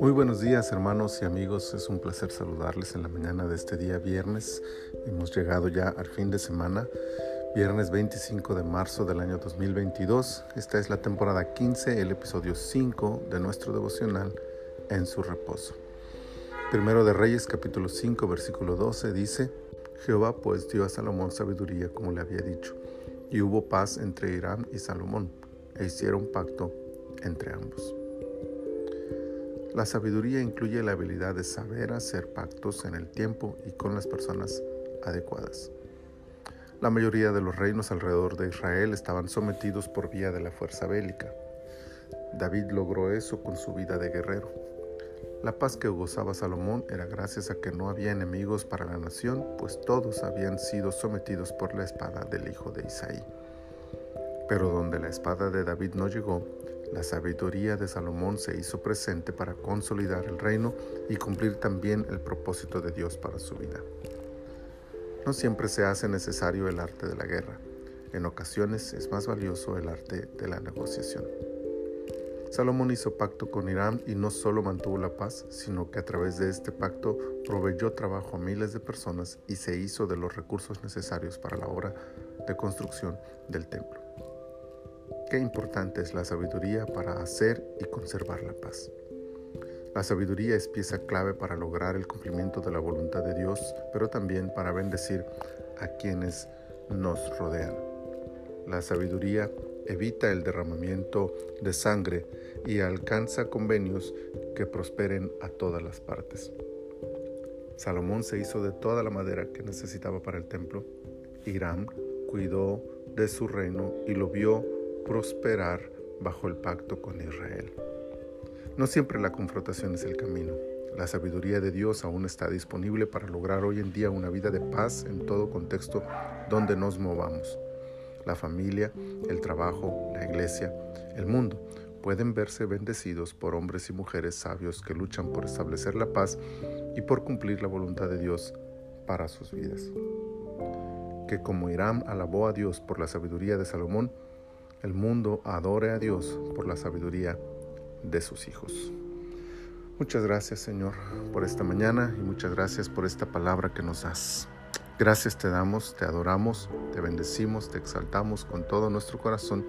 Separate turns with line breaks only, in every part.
Muy buenos días hermanos y amigos, es un placer saludarles en la mañana de este día viernes. Hemos llegado ya al fin de semana, viernes 25 de marzo del año 2022. Esta es la temporada 15, el episodio 5 de nuestro devocional En su reposo. Primero de Reyes capítulo 5 versículo 12 dice, Jehová pues dio a Salomón sabiduría como le había dicho, y hubo paz entre Irán y Salomón, e hicieron pacto entre ambos. La sabiduría incluye la habilidad de saber hacer pactos en el tiempo y con las personas adecuadas. La mayoría de los reinos alrededor de Israel estaban sometidos por vía de la fuerza bélica. David logró eso con su vida de guerrero. La paz que gozaba Salomón era gracias a que no había enemigos para la nación, pues todos habían sido sometidos por la espada del hijo de Isaí. Pero donde la espada de David no llegó, la sabiduría de Salomón se hizo presente para consolidar el reino y cumplir también el propósito de Dios para su vida. No siempre se hace necesario el arte de la guerra. En ocasiones es más valioso el arte de la negociación. Salomón hizo pacto con Irán y no solo mantuvo la paz, sino que a través de este pacto proveyó trabajo a miles de personas y se hizo de los recursos necesarios para la obra de construcción del templo. Qué importante es la sabiduría para hacer y conservar la paz. La sabiduría es pieza clave para lograr el cumplimiento de la voluntad de Dios, pero también para bendecir a quienes nos rodean. La sabiduría evita el derramamiento de sangre y alcanza convenios que prosperen a todas las partes. Salomón se hizo de toda la madera que necesitaba para el templo. Irán cuidó de su reino y lo vio prosperar bajo el pacto con Israel. No siempre la confrontación es el camino. La sabiduría de Dios aún está disponible para lograr hoy en día una vida de paz en todo contexto donde nos movamos. La familia, el trabajo, la iglesia, el mundo pueden verse bendecidos por hombres y mujeres sabios que luchan por establecer la paz y por cumplir la voluntad de Dios para sus vidas. Que como Irán alabó a Dios por la sabiduría de Salomón, el mundo adore a Dios por la sabiduría de sus hijos. Muchas gracias Señor por esta mañana y muchas gracias por esta palabra que nos das. Gracias te damos, te adoramos, te bendecimos, te exaltamos con todo nuestro corazón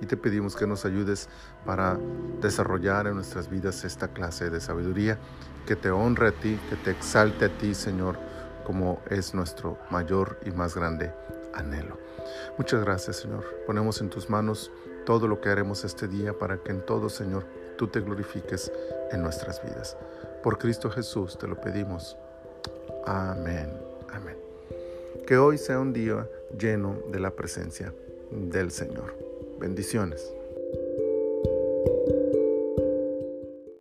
y te pedimos que nos ayudes para desarrollar en nuestras vidas esta clase de sabiduría que te honre a ti, que te exalte a ti Señor como es nuestro mayor y más grande anhelo. Muchas gracias, Señor. Ponemos en tus manos todo lo que haremos este día para que en todo, Señor, tú te glorifiques en nuestras vidas. Por Cristo Jesús te lo pedimos. Amén. Amén. Que hoy sea un día lleno de la presencia del Señor. Bendiciones.